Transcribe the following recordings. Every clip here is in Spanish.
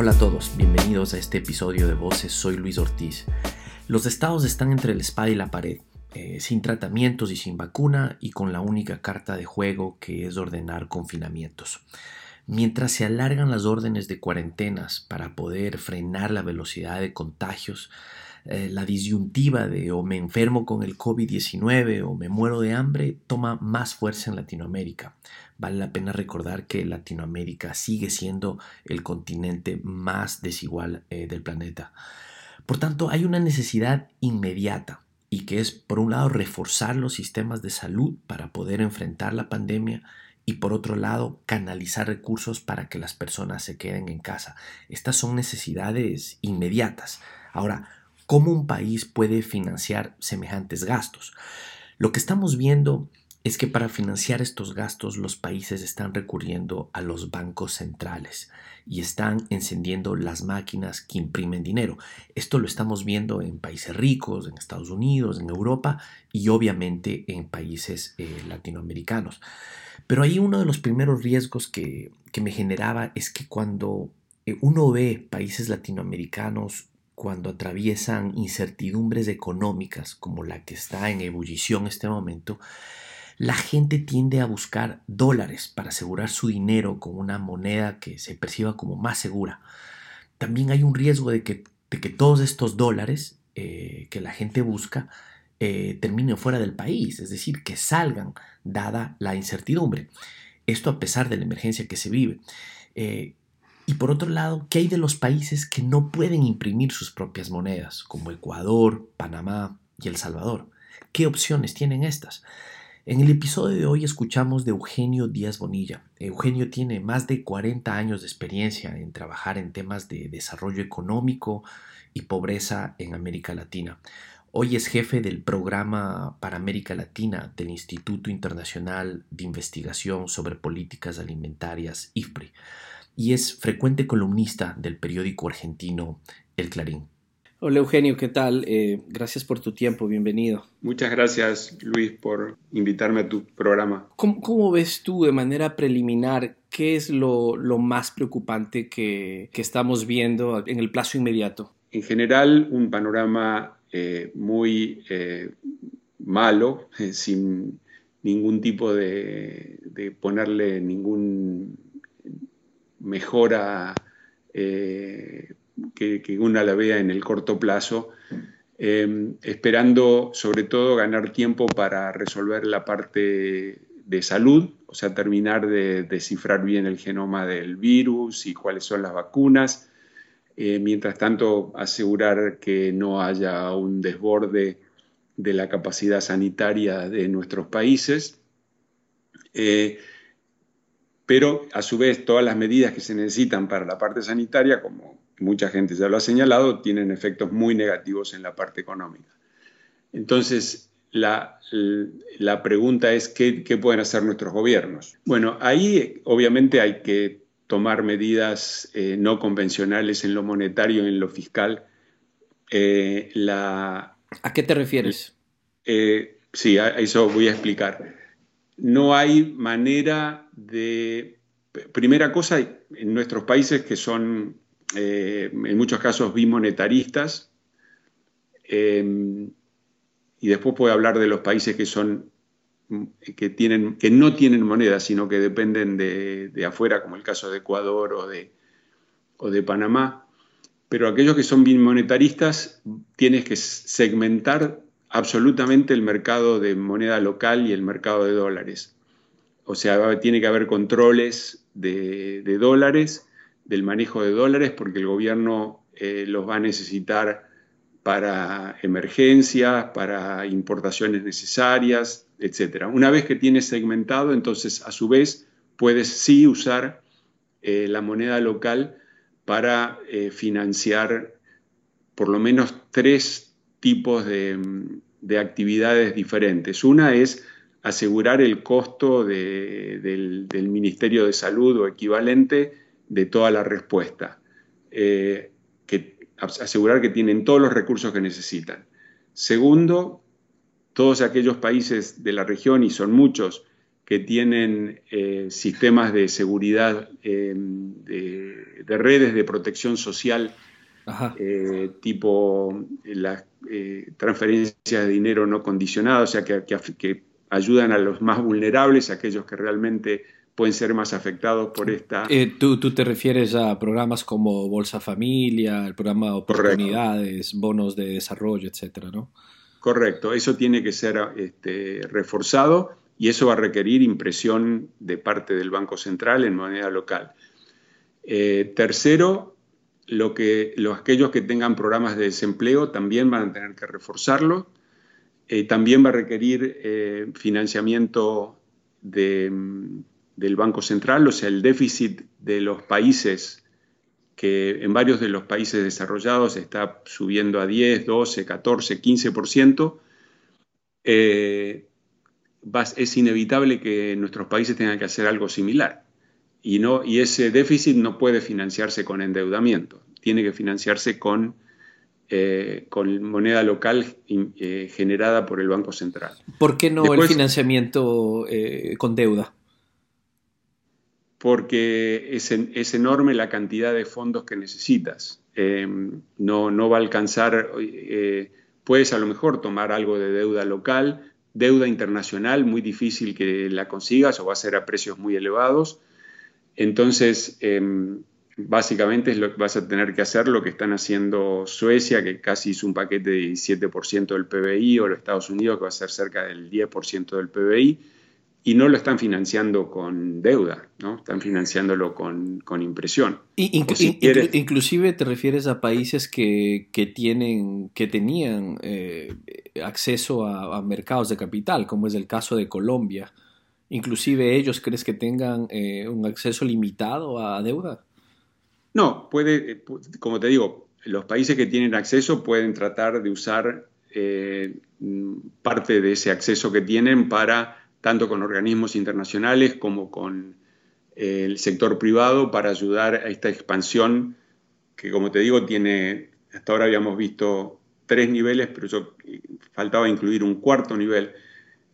Hola a todos, bienvenidos a este episodio de Voces, soy Luis Ortiz. Los estados están entre la espada y la pared, eh, sin tratamientos y sin vacuna y con la única carta de juego que es ordenar confinamientos. Mientras se alargan las órdenes de cuarentenas para poder frenar la velocidad de contagios, eh, la disyuntiva de o me enfermo con el COVID-19 o me muero de hambre toma más fuerza en Latinoamérica. Vale la pena recordar que Latinoamérica sigue siendo el continente más desigual eh, del planeta. Por tanto, hay una necesidad inmediata y que es, por un lado, reforzar los sistemas de salud para poder enfrentar la pandemia y por otro lado, canalizar recursos para que las personas se queden en casa. Estas son necesidades inmediatas. Ahora, ¿Cómo un país puede financiar semejantes gastos? Lo que estamos viendo es que para financiar estos gastos los países están recurriendo a los bancos centrales y están encendiendo las máquinas que imprimen dinero. Esto lo estamos viendo en países ricos, en Estados Unidos, en Europa y obviamente en países eh, latinoamericanos. Pero ahí uno de los primeros riesgos que, que me generaba es que cuando eh, uno ve países latinoamericanos cuando atraviesan incertidumbres económicas como la que está en ebullición este momento, la gente tiende a buscar dólares para asegurar su dinero con una moneda que se perciba como más segura. También hay un riesgo de que, que todos estos dólares eh, que la gente busca eh, terminen fuera del país, es decir, que salgan dada la incertidumbre. Esto a pesar de la emergencia que se vive. Eh, y por otro lado, ¿qué hay de los países que no pueden imprimir sus propias monedas, como Ecuador, Panamá y El Salvador? ¿Qué opciones tienen estas? En el episodio de hoy escuchamos de Eugenio Díaz Bonilla. Eugenio tiene más de 40 años de experiencia en trabajar en temas de desarrollo económico y pobreza en América Latina. Hoy es jefe del programa para América Latina del Instituto Internacional de Investigación sobre Políticas Alimentarias, IFPRI y es frecuente columnista del periódico argentino El Clarín. Hola Eugenio, ¿qué tal? Eh, gracias por tu tiempo, bienvenido. Muchas gracias Luis por invitarme a tu programa. ¿Cómo, ves tú de manera preliminar qué es lo, más preocupante que, estamos viendo en el plazo inmediato? En general, un panorama eh, muy eh, malo, sin ningún tipo de, de ponerle ningún mejora eh, que, una la vea en el corto plazo, em, esperando sobre todo ganar tiempo para resolver la parte de salud, o sea, terminar de descifrar bien el genoma del virus y cuáles son las vacunas. Eh, mientras tanto, asegurar que no haya un desborde de la capacidad sanitaria de nuestros países. Eh, pero a su vez todas las medidas que se necesitan para la parte sanitaria, como mucha gente ya lo ha señalado, tienen efectos muy negativos en la parte económica. Entonces, la, pregunta es, ¿qué, pueden hacer nuestros gobiernos? Bueno, ahí obviamente hay que tomar medidas eh, no convencionales en lo monetario y en lo fiscal. Eh, la, ¿A qué te refieres? Eh, sí, a eso voy a explicar no hay manera de... Primera cosa, en nuestros países que son eh, en muchos casos bimonetaristas, em, y después puedo hablar de los países que son que, tienen, que no tienen moneda, sino que dependen de, afuera, como el caso de Ecuador o de, o de Panamá. Pero aquellos que son bimonetaristas tienes que segmentar absolutamente el mercado de moneda local y el mercado de dólares. O sea, tiene que haber controles de, dólares, del manejo de dólares, porque el gobierno eh, los va a necesitar para emergencias, para importaciones necesarias, etc. Una vez que tienes segmentado, entonces a su vez puedes sí usar eh, la moneda local para eh, financiar por lo menos tres tipos de, actividades diferentes. Una es asegurar el costo del, Ministerio de Salud o equivalente de toda la respuesta, eh, que, asegurar que tienen todos los recursos que necesitan. Segundo, todos aquellos países de la región, y son muchos, que tienen eh, sistemas de seguridad de, redes de protección social, tipo las transferencias de dinero no condicionado, o sea, que, que ayudan a los más vulnerables, aquellos que realmente pueden ser más afectados por esta... Eh, ¿tú, ¿tú, te refieres a programas como Bolsa Familia, el programa Oportunidades, bonos de desarrollo, etcétera, ¿no? Correcto, eso tiene que ser este, reforzado y eso va a requerir impresión de parte del Banco Central en moneda local. Eh, tercero, lo que, los, aquellos que tengan programas de desempleo también van a tener que reforzarlo. Eh, también va a requerir financiamiento de del Banco Central, o sea, el déficit de los países, que en varios de los países desarrollados está subiendo a 10, 12, 14, 15%, es inevitable que nuestros países tengan que hacer algo similar. Y, no, y ese déficit no puede financiarse con endeudamiento, tiene que financiarse con, eh, con moneda local eh, generada por el Banco Central. ¿Por qué no el financiamiento eh, con deuda? porque es, enorme la cantidad de fondos que necesitas. Em, no, no, va a alcanzar, puedes a lo mejor tomar algo de deuda local, deuda internacional, muy difícil que la consigas o va a ser a precios muy elevados. Entonces, em, básicamente es lo que vas a tener que hacer lo que están haciendo Suecia, que casi hizo un paquete de 7% del PBI, o los Estados Unidos, que va a ser cerca del 10% del PBI y no lo están financiando con deuda, ¿no? Están financiándolo con, impresión. inclusive te refieres a países que, tienen, que tenían eh, acceso a, mercados de capital, como es el caso de Colombia. Inclusive ellos, ¿crees que tengan eh, un acceso limitado a deuda? No, puede, eh, como te digo, los países que tienen acceso pueden tratar de usar parte de ese acceso que tienen para tanto con organismos internacionales como con eh, el sector privado para ayudar a esta expansión que, como te digo, tiene, hasta ahora habíamos visto tres niveles, pero yo faltaba incluir un cuarto nivel.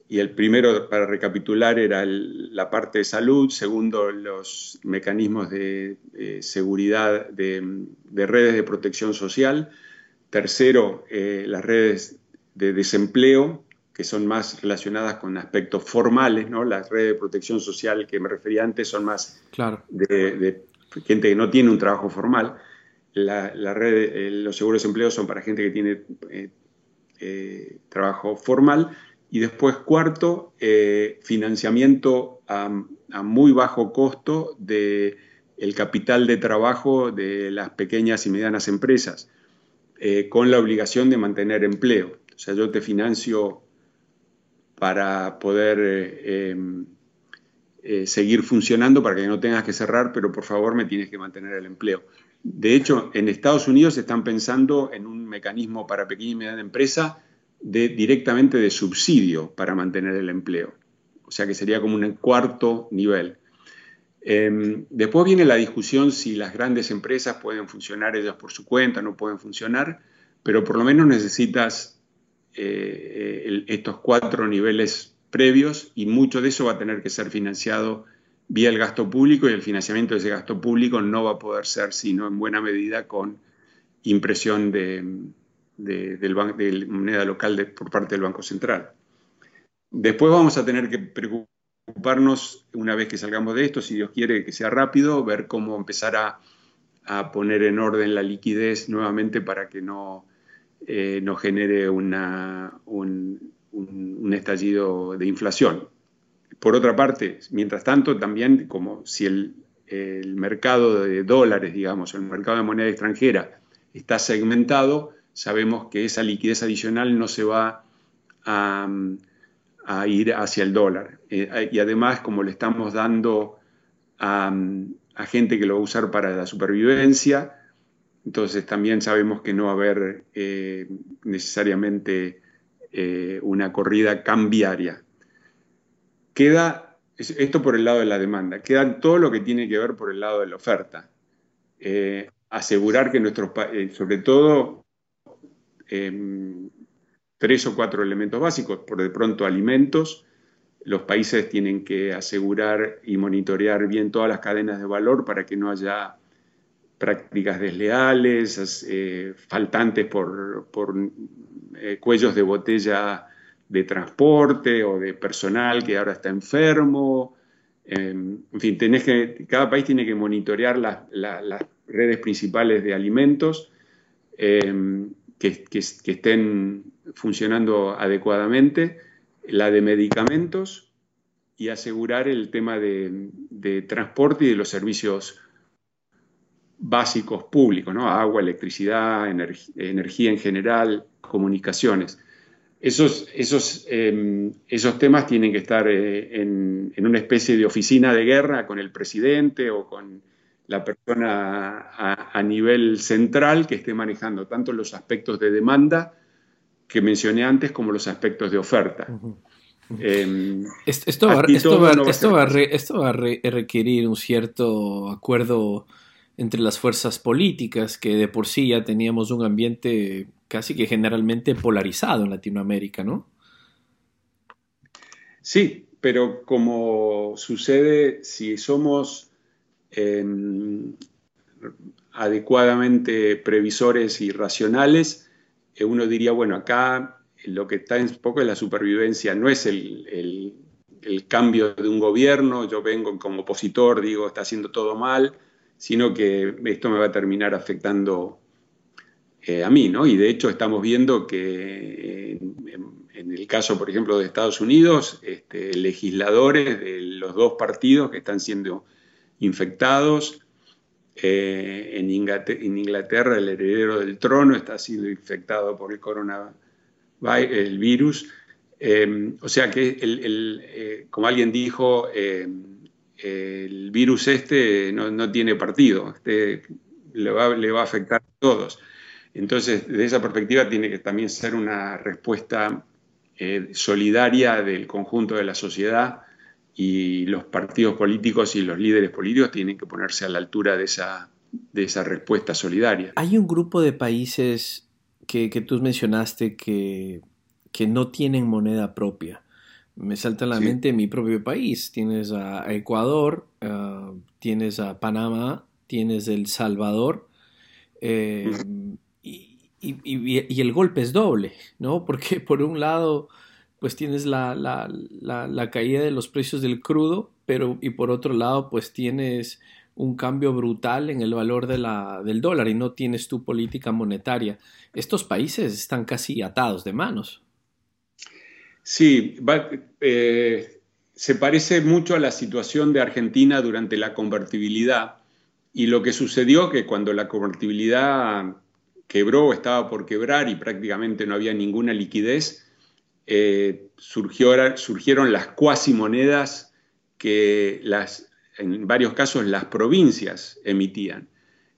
Y el primero, para recapitular, era la parte de salud, segundo, los mecanismos de, seguridad de, redes de protección social, tercero, eh, las redes de desempleo, que son más relacionadas con aspectos formales, ¿no? Las redes de protección social que me refería antes son más claro. de, gente que no tiene un trabajo formal. La, red, eh, los seguros de empleo son para gente que tiene eh, eh, trabajo formal. Y después, cuarto, financiamiento a, muy bajo costo del el capital de trabajo de las pequeñas y medianas empresas, con la obligación de mantener empleo. O sea, yo te financio para poder eh, em, eh, seguir funcionando, para que no tengas que cerrar, pero por favor me tienes que mantener el empleo. De hecho, en Estados Unidos están pensando en un mecanismo para pequeña y mediana empresa directamente de subsidio para mantener el empleo. O sea que sería como un cuarto nivel. Em, después viene la discusión si las grandes empresas pueden funcionar ellas por su cuenta, no pueden funcionar, pero por lo menos necesitas eh, estos cuatro niveles previos y mucho de eso va a tener que ser financiado vía el gasto público y el financiamiento de ese gasto público no va a poder ser sino en buena medida con impresión de, del moneda local por parte del Banco Central. Después vamos a tener que preocuparnos, una vez que salgamos de esto, si Dios quiere que sea rápido, ver cómo empezar a, poner en orden la liquidez nuevamente para que no, eh, genere un, estallido de inflación. Por otra parte, mientras tanto, también como si el, mercado de dólares, digamos, el mercado de moneda extranjera está segmentado, sabemos que esa liquidez adicional no se va a, ir hacia el dólar. Eh, y además, como le estamos dando a, gente que lo va a usar para la supervivencia, entonces también sabemos que no va a haber eh, necesariamente eh, una corrida cambiaria. Queda, esto por el lado de la demanda, queda todo lo que tiene que ver por el lado de la oferta. Asegurar que nuestros, sobre todo, em, tres o cuatro elementos básicos, por de pronto alimentos, los países tienen que asegurar y monitorear bien todas las cadenas de valor para que no haya prácticas desleales, eh, faltantes por, eh, cuellos de botella de transporte o de personal que ahora está enfermo. Em, en fin, tenés que, cada país tiene que monitorear las redes principales de alimentos que, estén funcionando adecuadamente, la de medicamentos y asegurar el tema de, transporte y de los servicios básicos públicos, ¿no? agua, electricidad, energía en general, comunicaciones. Esos, esos, em, esos temas tienen que estar eh, en, una especie de oficina de guerra con el presidente o con la persona a, nivel central que esté manejando tanto los aspectos de demanda que mencioné antes como los aspectos de oferta. esto, va, esto, va, a requerir un cierto acuerdo entre las fuerzas políticas, que de por sí ya teníamos un ambiente casi que generalmente polarizado en Latinoamérica, ¿no? Sí, pero como sucede si somos adecuadamente previsores y racionales, eh, uno diría, bueno, acá lo que está en poco es la supervivencia, no es el, cambio de un gobierno, yo vengo como opositor, digo, está haciendo todo mal, sino que esto me va a terminar afectando eh, a mí, ¿no? Y de hecho estamos viendo que en, el caso, por ejemplo, de Estados Unidos, este, legisladores de los dos partidos que están siendo infectados, eh, en, Inglaterra, el heredero del trono está siendo infectado por el coronavirus, virus. Eh, o sea que, como alguien dijo, el virus este no, tiene partido, este le, va, a afectar a todos. Entonces, desde esa perspectiva tiene que también ser una respuesta eh, solidaria del conjunto de la sociedad y los partidos políticos y los líderes políticos tienen que ponerse a la altura de esa, de esa respuesta solidaria. Hay un grupo de países que, tú mencionaste que, que no tienen moneda propia. Me salta a la mente mi propio país. Tienes a Ecuador, ah, tienes a Panamá, tienes El Salvador. Eh, y, el golpe es doble, ¿no? Porque por un lado, pues tienes la, la, caída de los precios del crudo, pero y por otro lado, pues tienes un cambio brutal en el valor de la, del dólar y no tienes tu política monetaria. Estos países están casi atados de manos. Sí, eh, se parece mucho a la situación de Argentina durante la convertibilidad y lo que sucedió que cuando la convertibilidad quebró, estaba por quebrar y prácticamente no había ninguna liquidez, eh, surgieron las cuasimonedas que en varios casos las provincias emitían.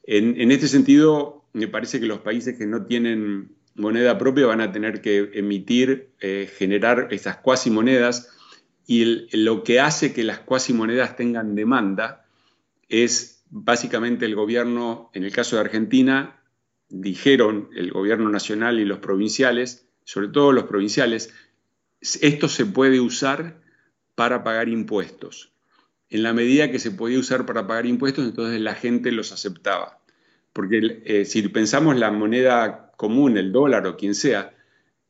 En, en este sentido, me parece que los países que no tienen moneda propia van a tener que emitir, eh, generar esas cuasimonedas y lo que hace que las cuasimonedas tengan demanda es básicamente el gobierno, en el caso de Argentina, dijeron el gobierno nacional y los provinciales, sobre todo los provinciales, esto se puede usar para pagar impuestos. En la medida que se podía usar para pagar impuestos, entonces la gente los aceptaba. Porque eh, si pensamos la moneda común, el dólar o quien sea,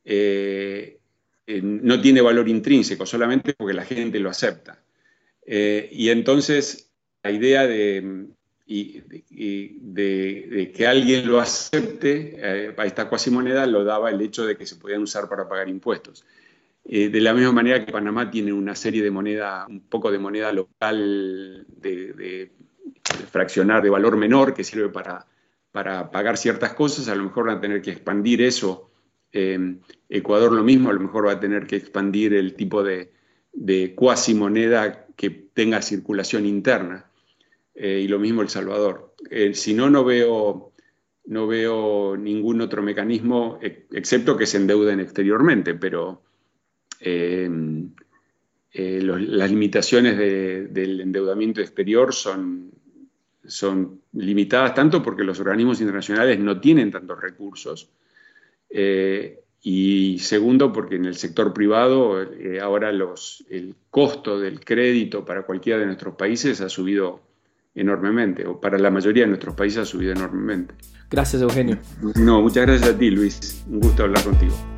eh, eh, no tiene valor intrínseco, solamente porque la gente lo acepta. Y entonces la idea de, de, que alguien lo acepte a esta cuasimoneda lo daba el hecho de que se podían usar para pagar impuestos. de la misma manera que Panamá tiene una serie de moneda, un poco de moneda local de fraccionar de valor menor que sirve para para pagar ciertas cosas, a lo mejor van a tener que expandir eso. Eh, Ecuador lo mismo, a lo mejor va a tener que expandir el tipo de, de cuasi moneda que tenga circulación interna. Eh, y lo mismo El Salvador. Eh, si no, no veo, no veo ningún otro mecanismo, excepto que se endeuden exteriormente, pero las limitaciones del endeudamiento exterior son, son limitadas tanto porque los organismos internacionales no tienen tantos recursos, eh, Y segundo, porque en el sector privado eh, ahora los, el costo del crédito para cualquiera de nuestros países ha subido enormemente, o para la mayoría de nuestros países ha subido enormemente. Gracias, Eugenio. No, muchas gracias a ti, Luis. Un gusto hablar contigo.